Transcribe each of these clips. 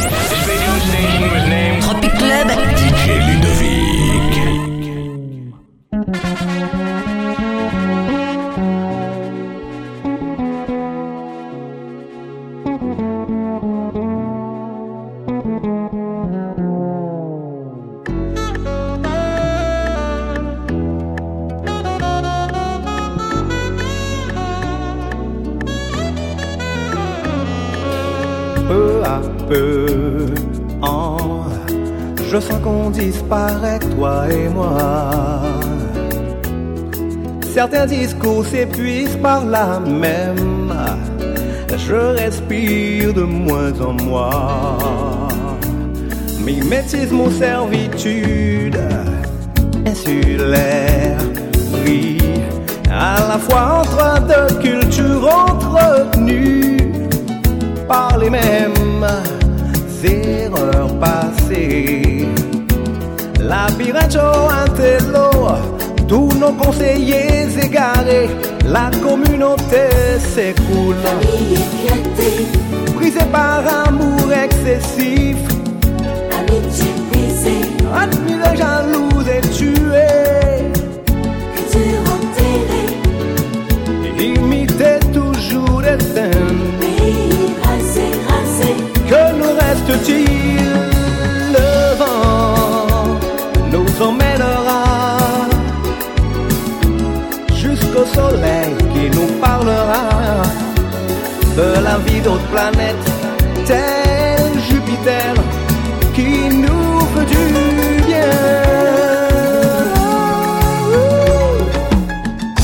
Yeah! S'épuisent par là même. Je respire de moins en moins. Mimétisme ou servitude insulaire, oui. À la fois entre deux cultures entretenues par les mêmes erreurs passées. La intello, tous nos conseillers égarés, la communauté s'écoule. Brisée par amour excessif, amitié brisée, admirée, jalouse d'autres planètes, tel Jupiter qui nous veut du bien.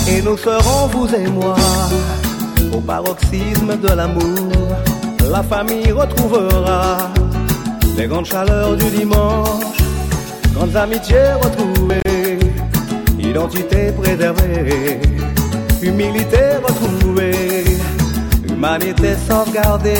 Et nous serons, vous et moi, au paroxysme de l'amour, la famille retrouvera les grandes chaleurs du dimanche, grandes amitiés retrouvées, identité préservée, humilité retrouvée, Manite só salgade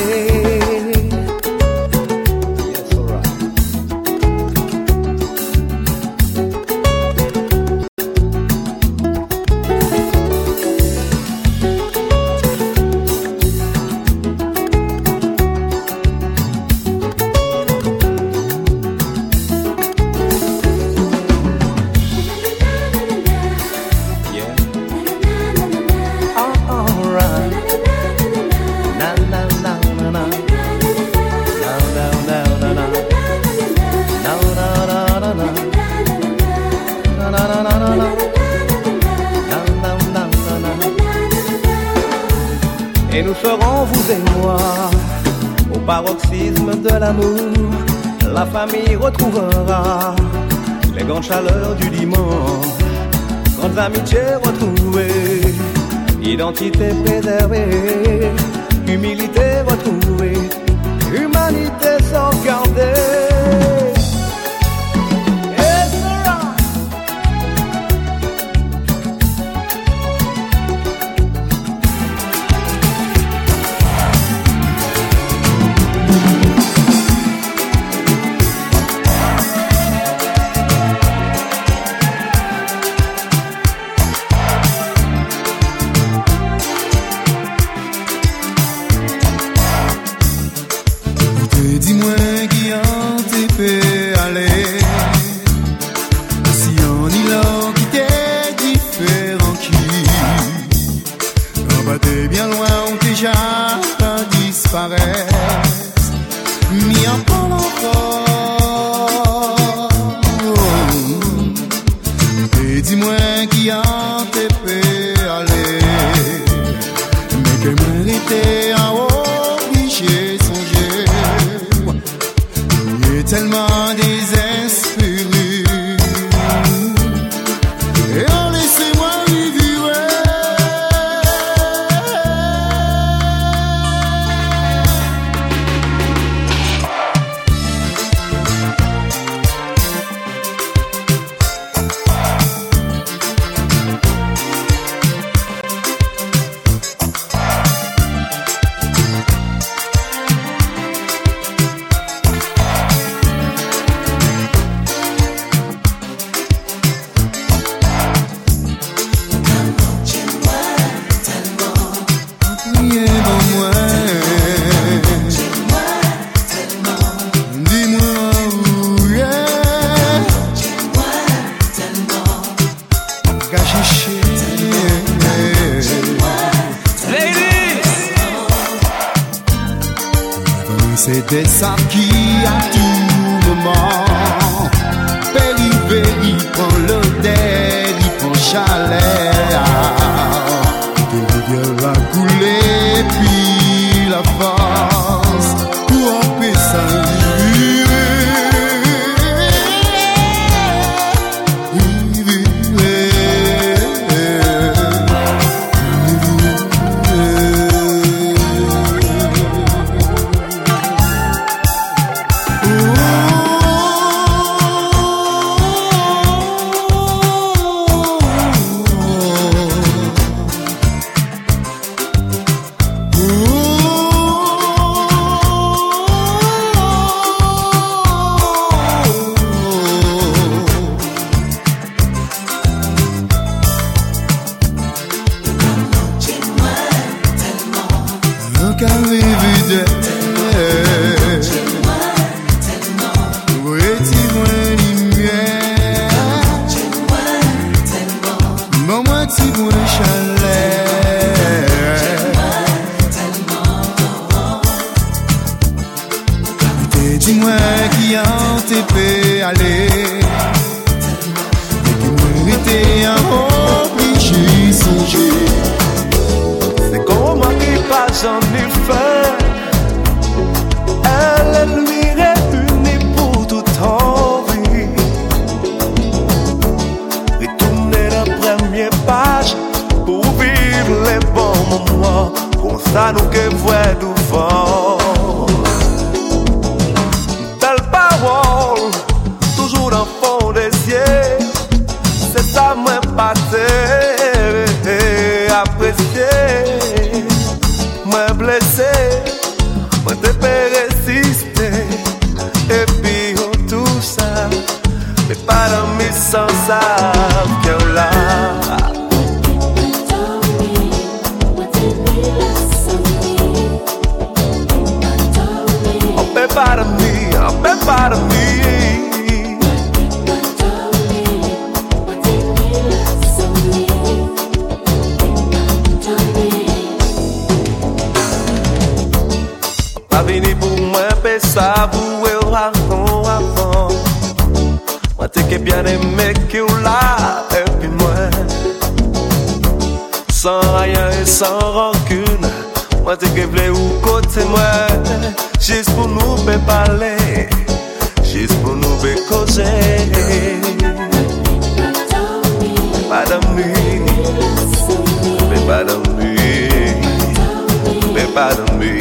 aquí te me sans que eu là San rankun Mwen te keble ou kote mwen Jis pou nou pe pale Jis pou nou pe koje Madame Nui Pe Madame Nui Pe Madame Nui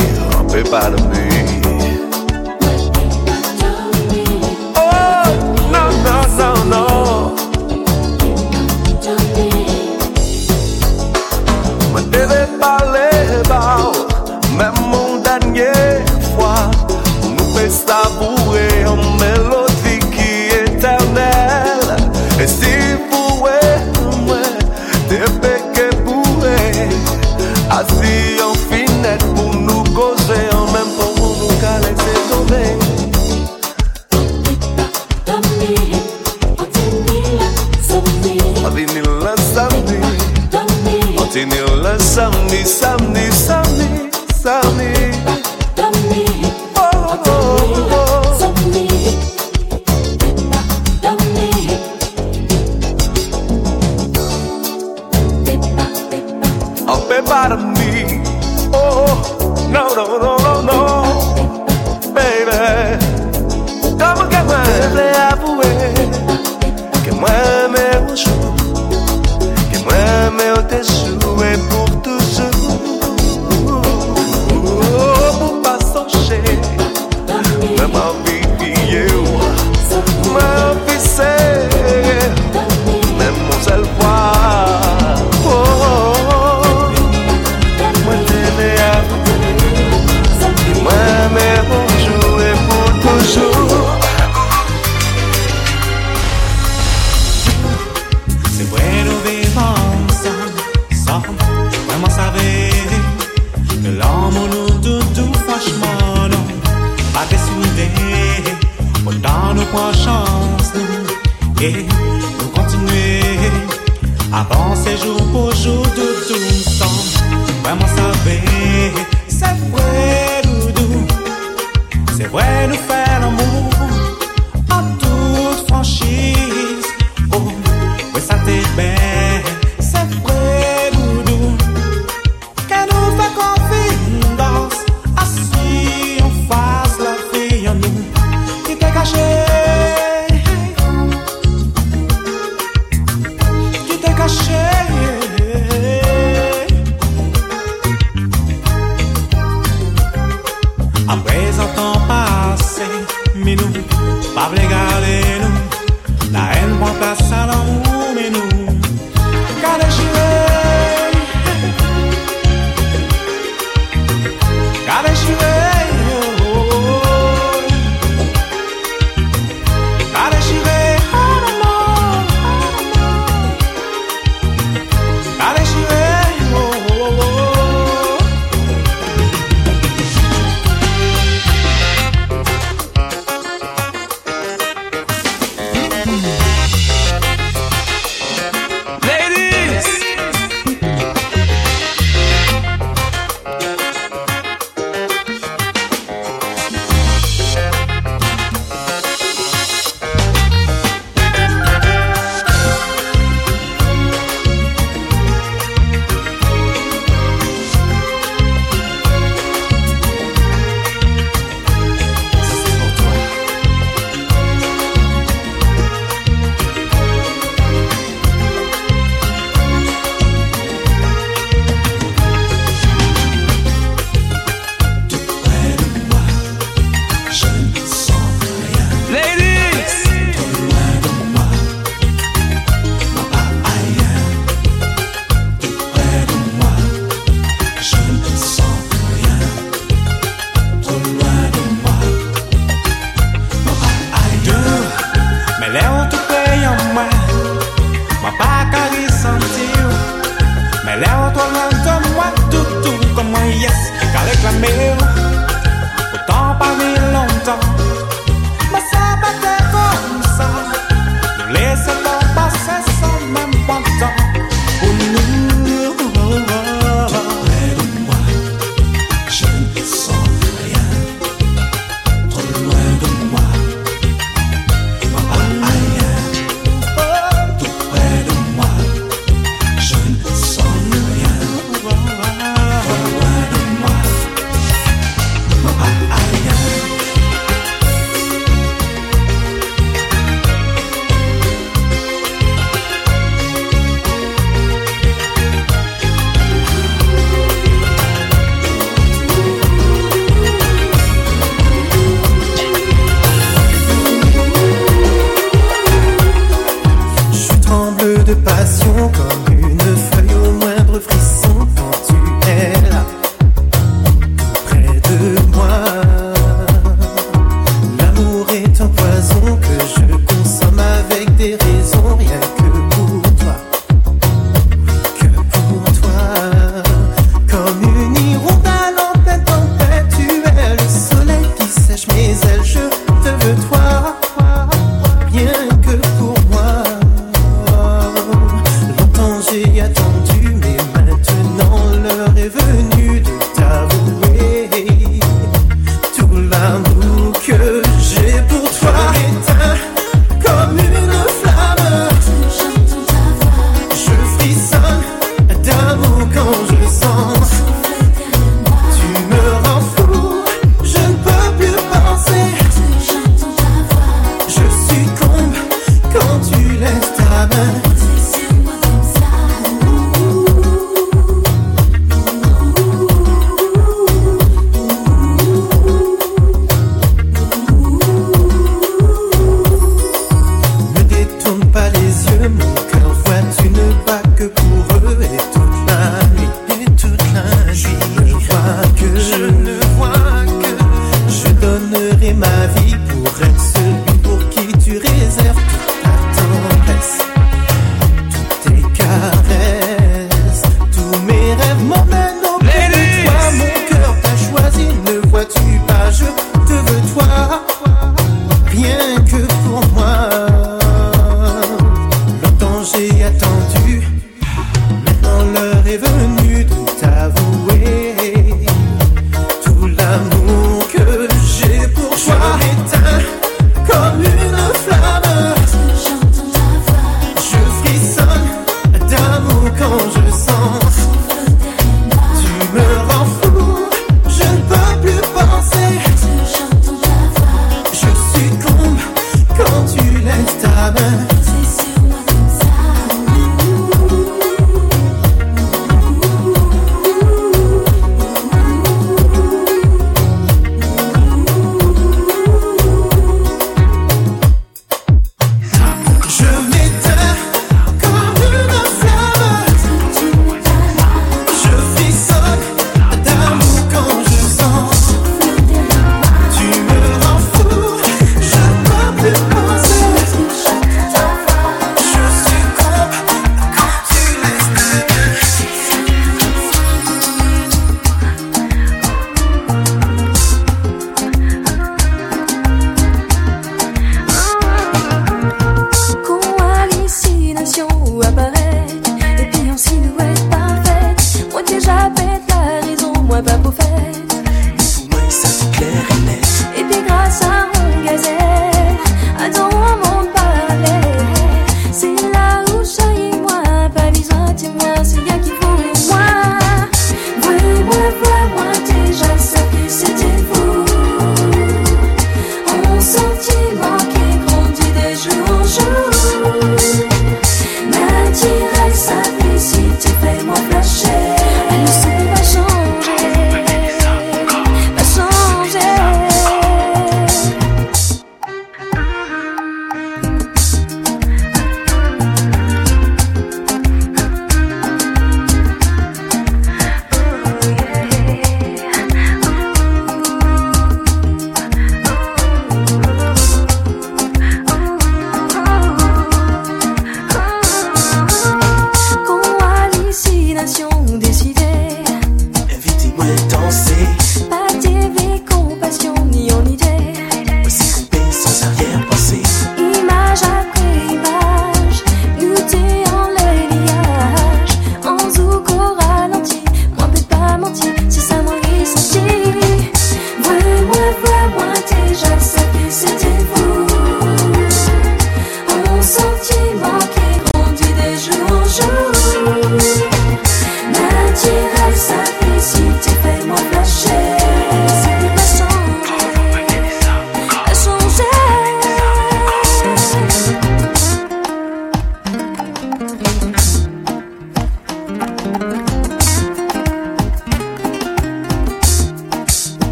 Pe Madame Nui no, no, no, no, no, baby. Como que mueve a que mueve o sul, que mueve o tesouro.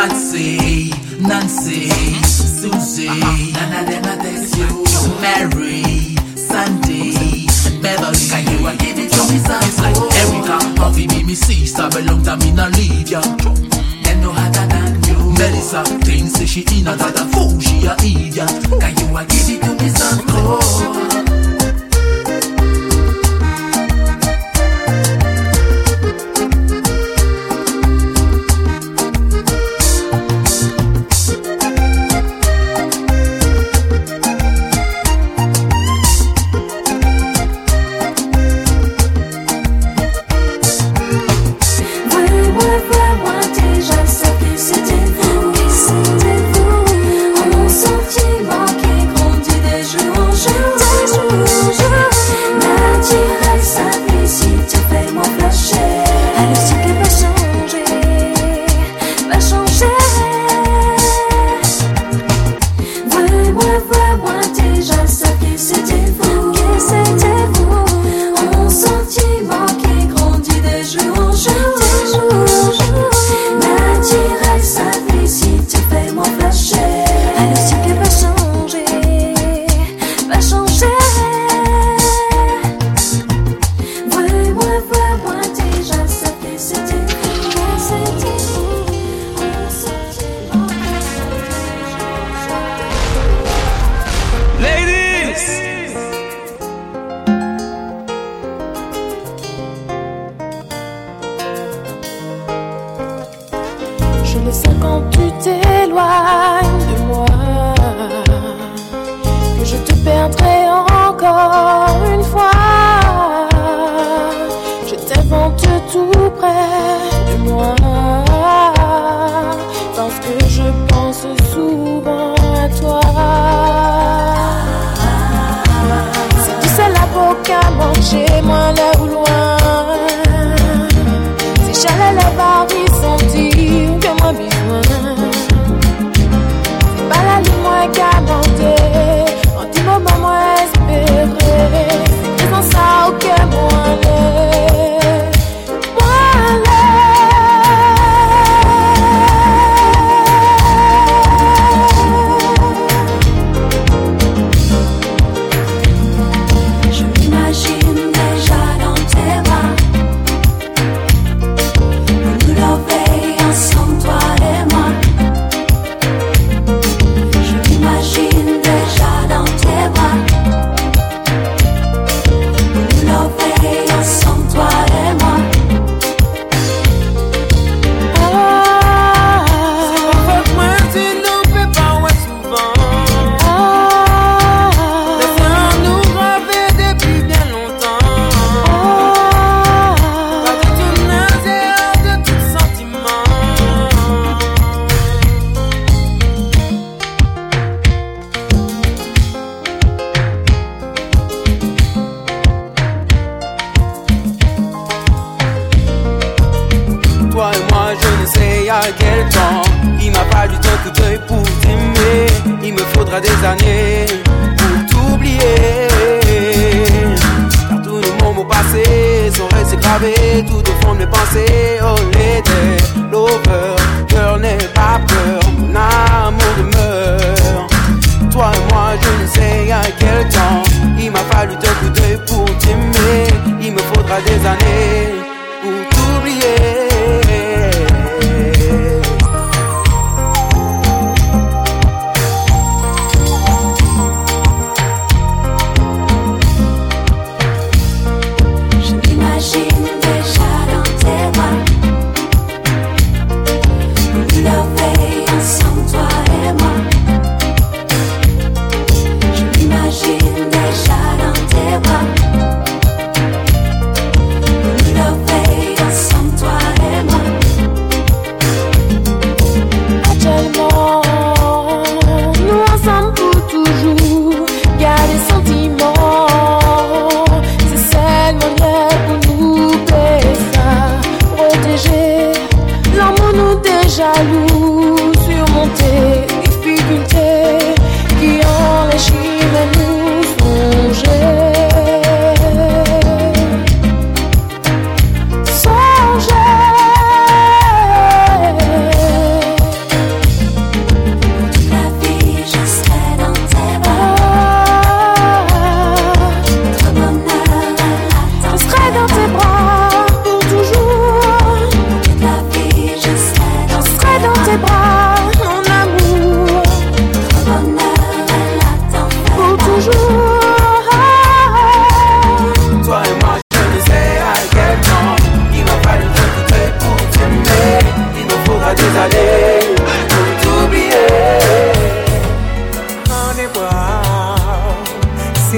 Patsy, Nancy, Susie, none of them are this you. Mary, Sandy, Beverly, can you give it to me some It's like Erica, Puffy, me, me sister, long to me, not leave ya. Then no harder than you. Melissa, things say she in a that a fool, she a idiot. Can you give it to me some cold? chez moi là.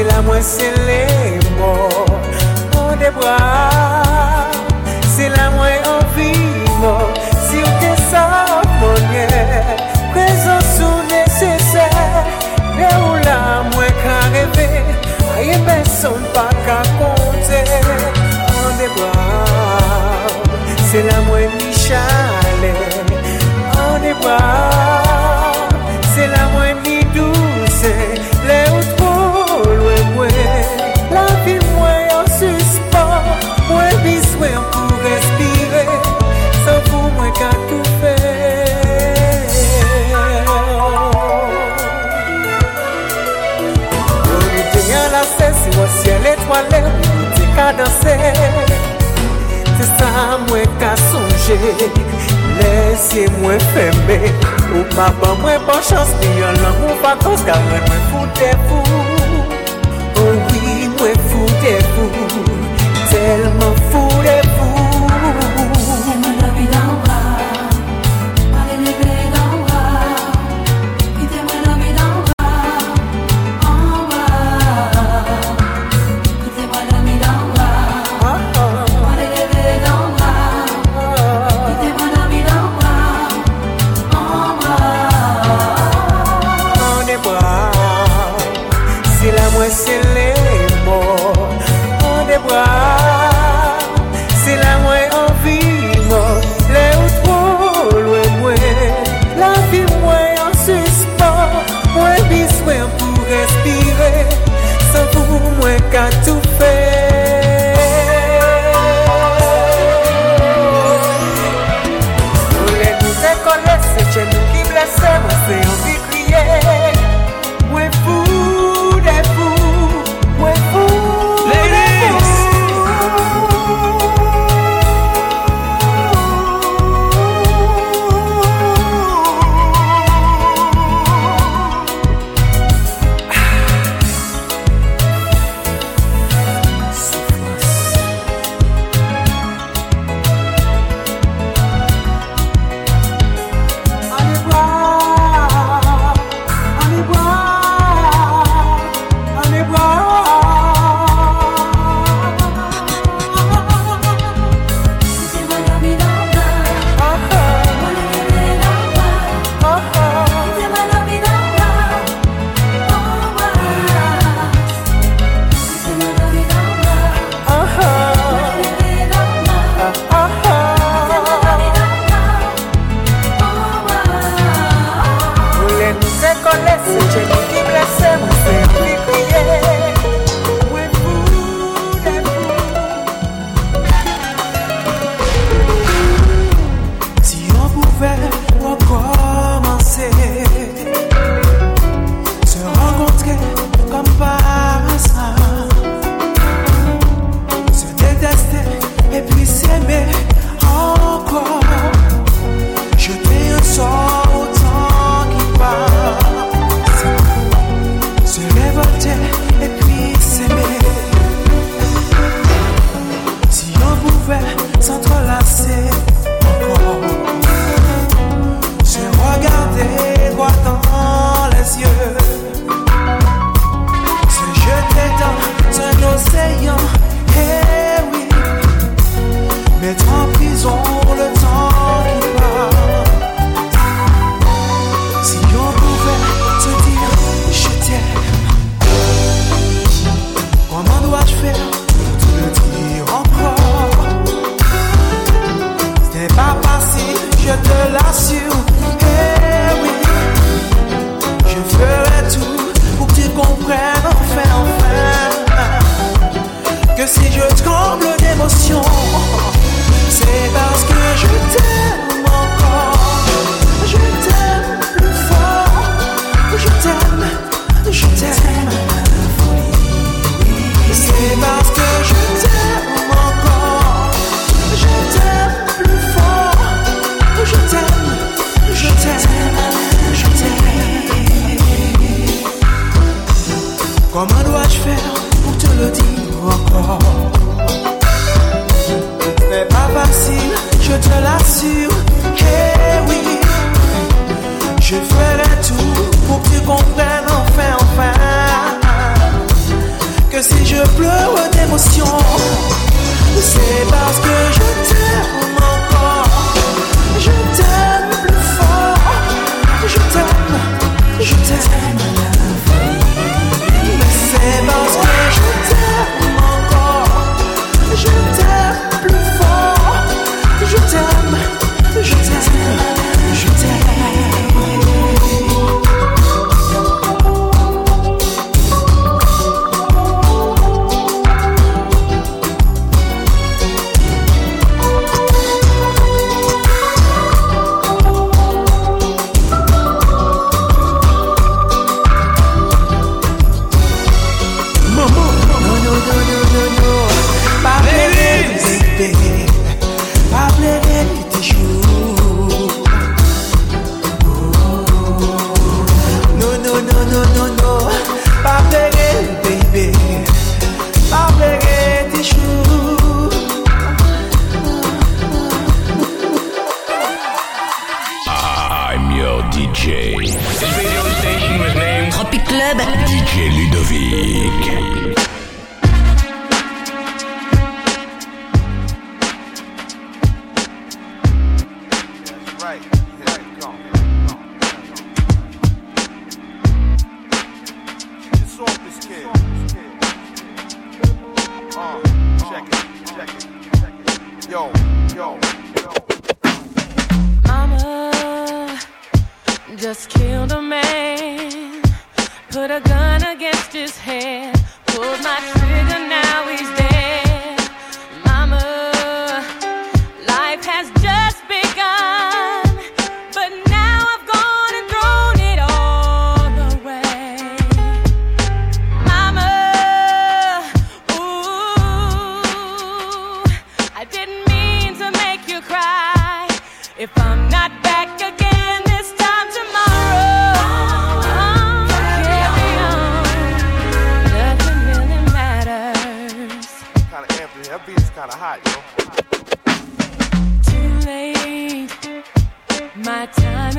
Ki la mwen se le mor An de bra. Se la mwen an vino Si ou te sa mwenye Prezon sou nesesè. De ou la mwen ka reve A ye beson pa ka konte. An de bra Se la mwen ni chale An de bra. Lese mwen feme Ou pa ban mwen bon chans Ni yon lan mwen bakans Karen mwen foute fou Oh oui mwen foute fou Telman foute fou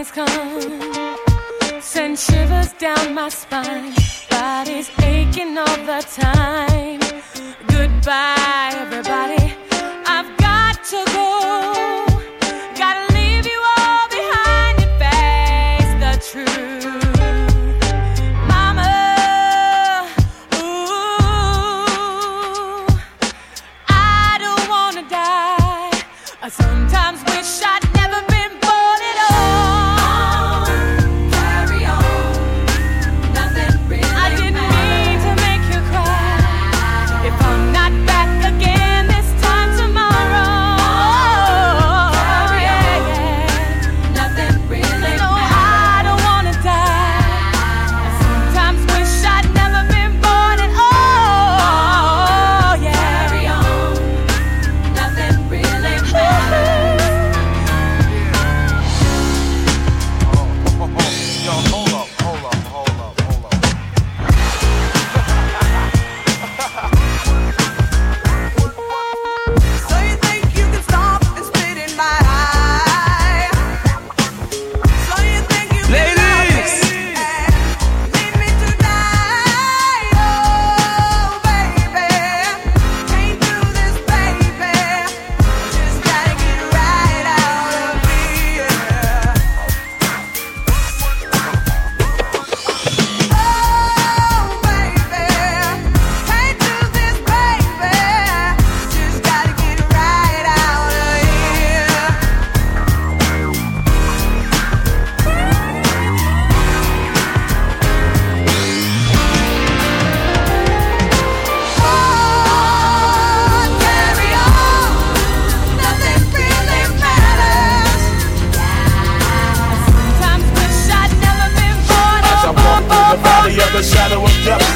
has come, send shivers down my spine. Body's aching all the time. Goodbye, everybody. I've got to go.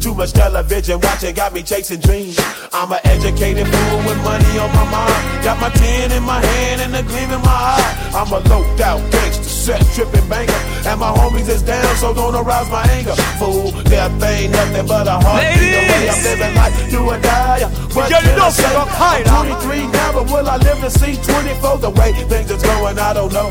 Too much television watching got me chasing dreams. I'm an educated fool with money on my mind. Got my tin in my hand and a gleam in my eye. I'm a loped out gangster, set tripping banker. And my homies is down, so don't arouse my anger. Fool, death ain't nothing but a heartbeat. The way I'm living life, do or die. What Get it can I up, say? high I'm 23 now, but will I live to see 24? The way things is going, I don't know.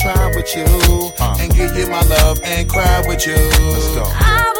try with you. Uh. And give you my love and cry with you. Let's go.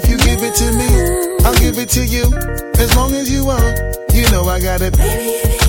Give it to me, I'll give it to you. As long as you want. You know I got it. Baby,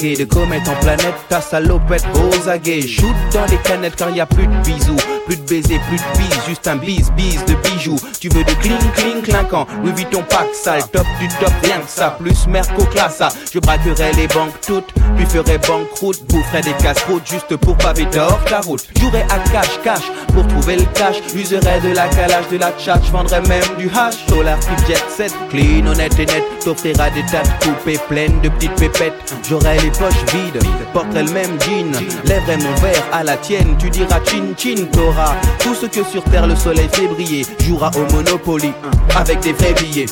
zigzaguer De comète en planète, ta salopette aux aguets Shoot dans les canettes car y a plus de bisous. Plus de baisers, plus de bises, juste un bise, bise de bijoux. Tu veux de cling, cling, clinquant Louis Vuitton pack sale, top du top, rien que ça Plus Merco classa, je braquerai les banques toutes Puis ferai banqueroute, boufferai des casse-routes Juste pour paver d'or ta route. Jouerai à cash, cash, pour trouver le cash Userai de la calage, de la tchatch Vendrai même du hash, solar type jet set Clean, honnête et net, t'offrira des tas de coupées pleines de petites pépettes J'aurai les poches vides, porterai le même jean Lèverai mon verre à la tienne, tu diras chin chin T'auras tout ce que sur terre le soleil fait briller Jouera au Monopoly, avec des vrais billets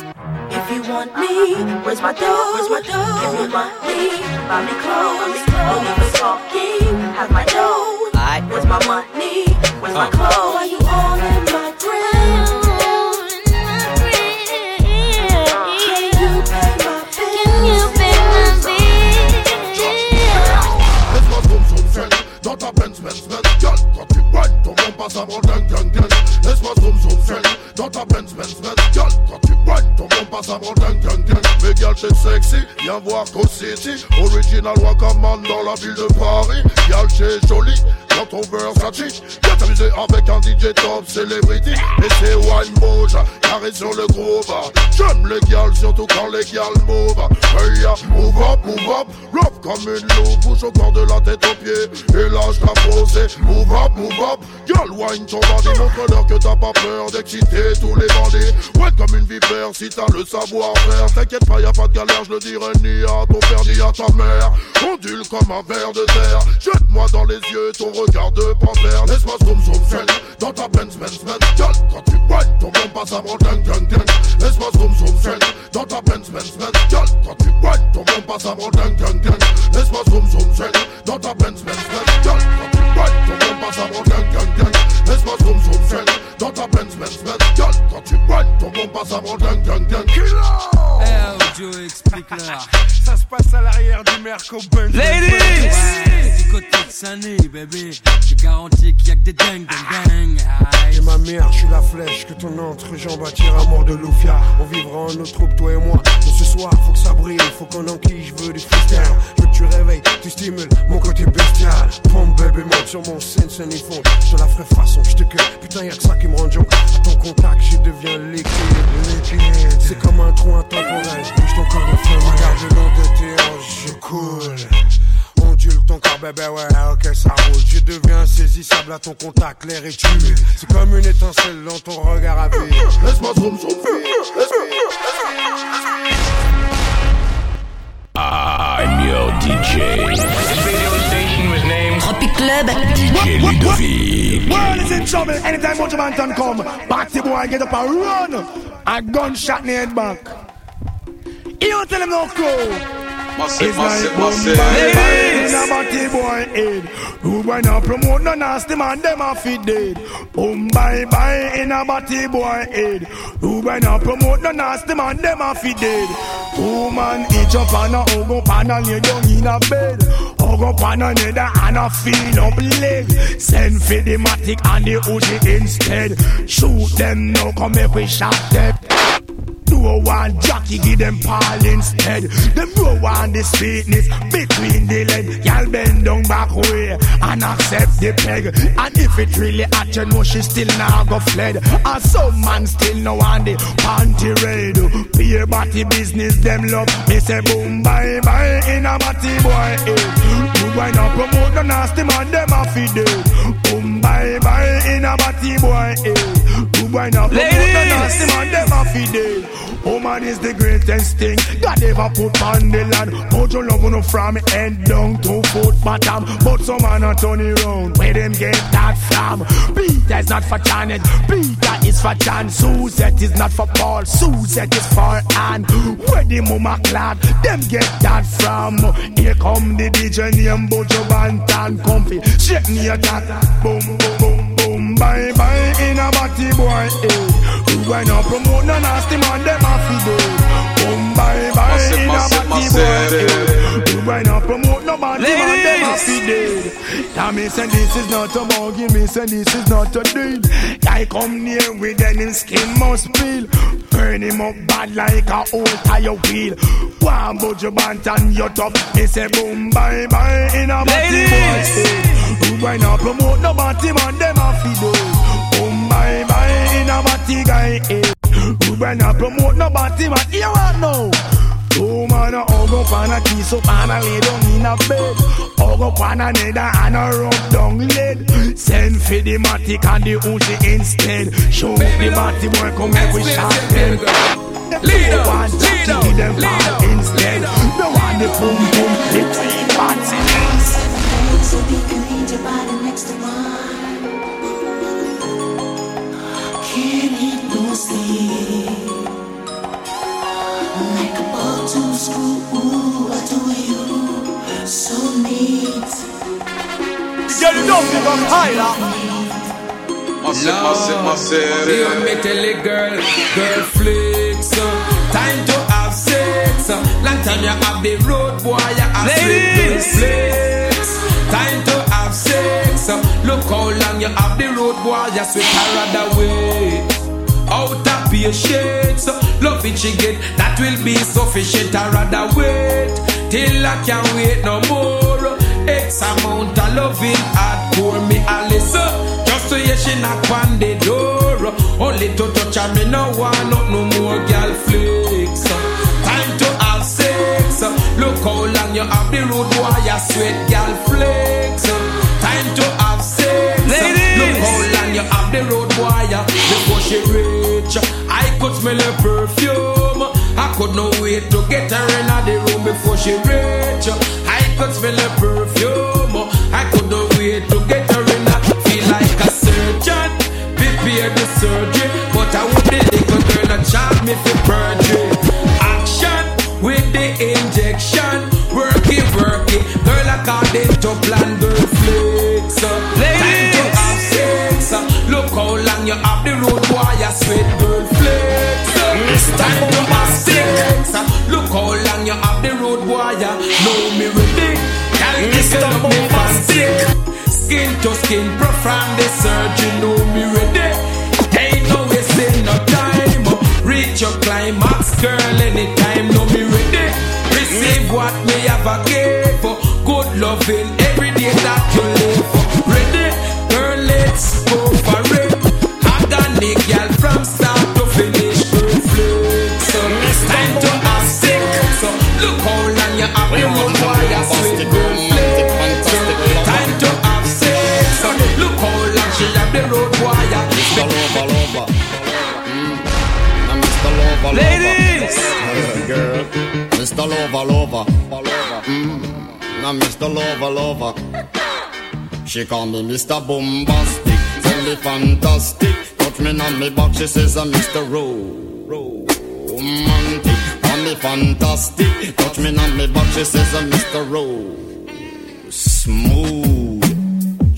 If you want me, where's my dough? Where's my dough? Give me money, buy me clothes. Talking, have my dough. Where's my money? Where's my clothes? Why you all in my grave? Can you pay my bills? Can you pay my Laisse-moi zoom zoom zen Dans ta Benz Benz Benz Girl, quand tu whine ton bon passe avant gang gang zoom zoom Benz Benz Benz Girl, gang gang Girl t'es sexy, viens voir Coast City. Original Wakaman dans la ville de Paris. Girl t'es jolie dans ton Versace Viens t'amuser avec un DJ top celebrity. Et c'est wine bouge, carré sur le groove J'aime les gals, surtout quand les gals move Hey ya, move up, move up. Love comme une loupe, bouge au corps de la tête aux pieds. Et lâche ta posée, move up, move up. Girl, wine ton bandit, montre-leur que t'as pas peur d'exciter tous les bandits. Ouais comme une vipère si t'as le savoir-faire. T'inquiète pas, y a pas de galère, je le dirai ni à ton père ni à ta mère. Ondule comme un ver de terre. Jette-moi dans les yeux ton regard de panthère. Laisse-moi zoom zoom zoom dans ta Benz Benz Benz. Quand tu whine, ton bon passe avant ding ding ding. Laisse-moi zoom zoom zoom dans ta Benz Benz Benz. Quand tu whine, ton bon passe avant ding ding ding. Laisse-moi zoom zoom zoom dans ta Benz Benz Benz. Quand tu whine, ton bon passe avant ding ding ding. Laisse-moi zoom zoom zoom dans ta Benz Benz Benz. Gueule, quand tu whine, ton bon passe avant ding ding ding. Eh, Joe, explique-leur. Ça se passe à l'arrière du Merco Benz. Ladies! Bébé. Je garantis qu'il y a que des dingues, dingues, dingues. Et ma mère, je suis la flèche que ton entrejambe attire à mort de Loufia. On vivra en nos troupes, toi et moi. Mais ce soir, faut que ça brille, faut qu'on enquille, je veux du freestyle. Je veux que tu réveilles, tu stimules mon côté bestial. Pompe bébé, monte sur mon scène, scène et fond. Je te la ferai façon, je te cueille. Putain, y'a que ça qui me rend joke. À ton contact, je deviens liquide. liquide. C'est comme un trou intemporel. Bouge ton corps de feu, regarde le long de tes hanches, je coule. Ondule ton corps, bébé, ouais, ok, ça roule. Je deviens insaisissable à ton contact, l'air est tué. C'est comme une étincelle dans ton regard à vie. Laisse-moi zoom zoom I'm your DJ. This radio station was named Tropic Club. DJ Ludovic. World is in trouble anytime Mojo Banton come. Batty boy get up and run. A gunshot in the head back. You don't tell him no crow. Massive, It's massive, like massive. In a batty boy head. Who boy not promote no nasty man, them a fit dead. Boom bye bye in a batty boy head. Who boy not promote no nasty man, them a fit dead. Woman each up on a hug up and a lay down in a bed. Hug up on another and a feel up leg. Send for the matic and the Uzi instead. Shoot them now, come make we shot them. No one jockey give them Paul instead. Them no one the sweetness between the leg. Y'all bend down back way and accept the peg. And if it really at you know she still now go fled. And some man still no want the panty red. Beer body business them love. Me say boom bye bye in a body boy. Eh. You why not promote the nasty man them a feed it. Boom bye bye in a body boy. Eh. You why not promote Woman is the greatest thing God ever put on the land. Buju love no from head down to foot bottom. But some man a turn it round. Where them get that from? Peter is not for Janet. Peter is for John. Suzette is not for Paul. Suzette is for Anne. Where the mama clad? Them get that from. Here come the DJ name Buju Banton. Comfy. Shake me a tat. Boom, boom, boom, boom. Bye, bye. In a body boy. Eh. Who I not promote no nasty man. Them a fi do. Boom, bye, bye. In a body boy. Who not promote no body man. Them a fi dead. Tell me say this is not a muggy. Me say this is not a deal. I come near with him skin must peel. Burn him up bad like a old tire wheel. One Buju Banton, you tough. Me say boom, bye, bye. In a body boy. Eh. Not promote no body man. Them a fi do. Boom, bye, bye. In a body guy. Eh. Who I not promote no body man. You want know? Two man a hug up and a kiss up and a lay down in a bed Hug up on another and a rub down lead Send for the matic and the Uzi instead Show the body boy come make we shot them Leader, No one leader, to give them leader, ball instead No one the boom boom between parties So we can need your body next to mine. Look how long you have the road boy, you sweet her rather wait. Out of patience, uh, love it she get, that will be sufficient. I rather wait till I can't wait no more. X amount of loving hardcore me a listen. Just to hear she knock on the door. Only to touch her, me no want not no more girl flicks. Time to have sex. Look how long you have the road boy, you sweat girl flicks. You have the road wire before she reach. I could smell her perfume. I could no wait to get her in the room before she reach. I could smell her perfume. I could no wait to get her in. Feel like a surgeon, prepare the surgery, but I would the little girl a charge me for perjury. Action with the injection, work it, work it, girl according to plan, girl flex. You have the road wire, sweet girl flex. Time to have sex. Look how long you have the road wire. Know me ready. Can this up me fantastic. Skin to skin, perform the surgery. Know me ready. Ain't no wasting no time. Reach your climax, girl, anytime. Know me ready. Receive what me have a Lover, lover. Mm. I'm Mr. Lover, lover. She call me Mr. Bombastic. Tell me fantastic. Touch me on me back. She says I'm Mr. Ro. Romantic. Call me fantastic. Touch me on me back. She says I'm Mr. Ro. Smooth.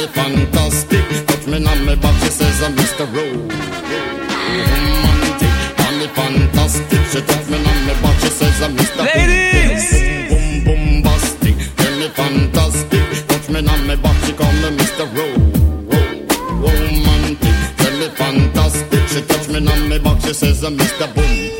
Me fantastic. Touch me on my back, she says I'm Mr. Rowe. Romantic. Tell me fantastic. She touch me on my back, she says I'm Mr. Ladies! Boom, boom, bombastic. Tell me fantastic. Touch me on my back, she call me Mr. Rowe. Romantic. Tell me fantastic. She touch me on my back, she says I'm Mr. Boom.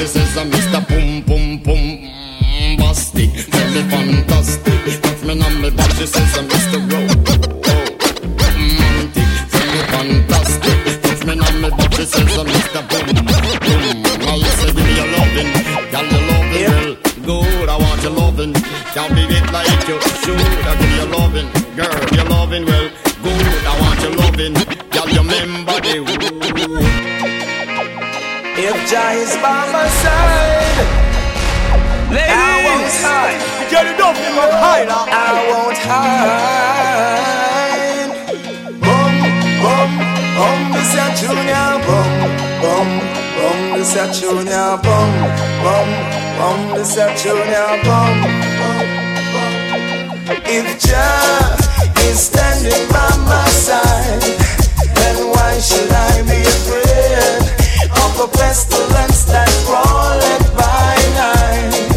She says I'm Mr. Pum Pum Pum Bastic. Tell me fantastic. Touch me on me back, she says I'm Mr. Ro. Romantic. Me fantastic. Touch me on me back, she says I'm Mr. Boom Boom. I say give me your loving, girl your loving, girl. Good, I want your loving. Can't be it like you should. I give you loving, girl, your loving, well. Good, I want your loving, girl. You remember the Jah is by my side, I won't hide. Get it up, hide. I won't hide. Bum, bum, bum, this a junior bum, bum, bum, this a junior bum, bum, bum, this a junior bum, bum, bum. If Jah is standing by my side, then why should I be afraid of pestilence that crawleth by night?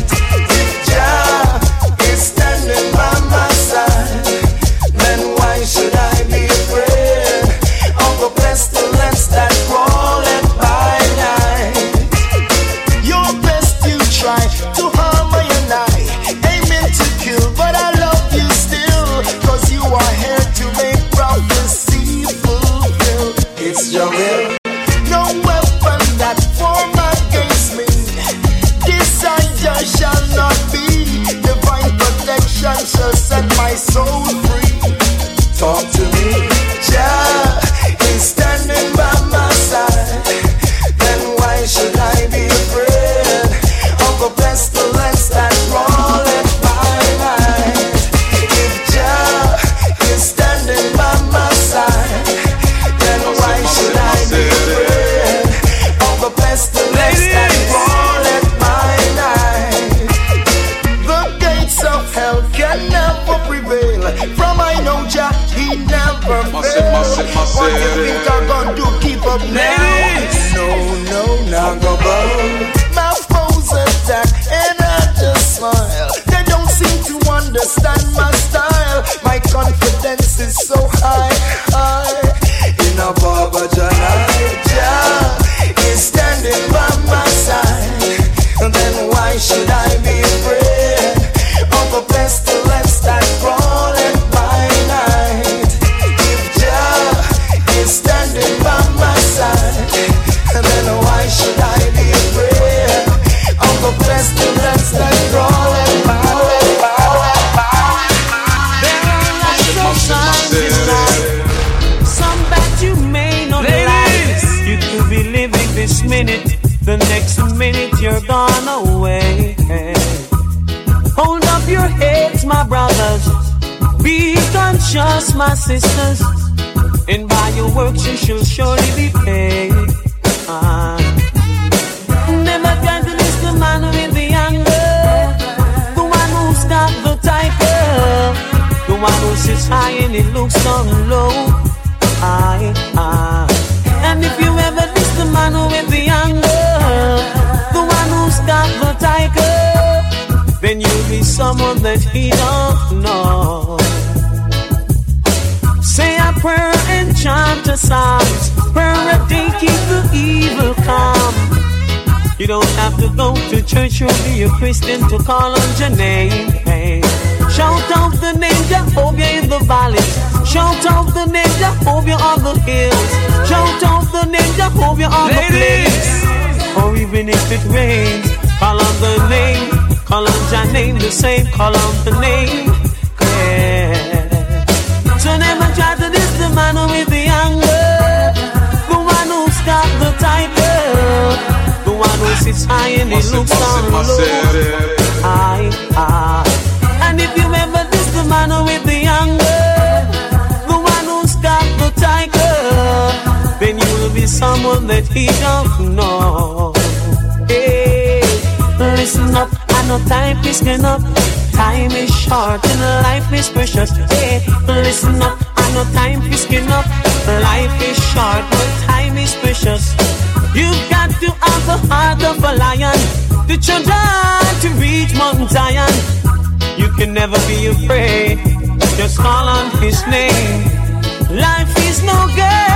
Prayer and chant a psalm. Prayer a day keep the evil calm. You don't have to go to church or be a Christian to call on your name. Hey. Shout out the name Jehovah in the valleys. Shout out the name Jehovah on the hills. Shout out the name Jehovah on the plains. Or even if it rains, call on the name. Call on your name the same. Call on the name. Yeah. So never try to the man with the anger. The one who's got the title. The one who sits high and he looks down low. I, I. And if you ever diss the man with the anger, the one who's got the title, then you will be someone that he don't know. Hey, listen up, I know time is getting up. Time is short and life is precious. Hey, listen up, Know time is getting up. Life is short, but time is precious. You've got to have the heart of a lion. The children to reach Mount Zion. You can never be afraid. Just call on his name. Life is no Look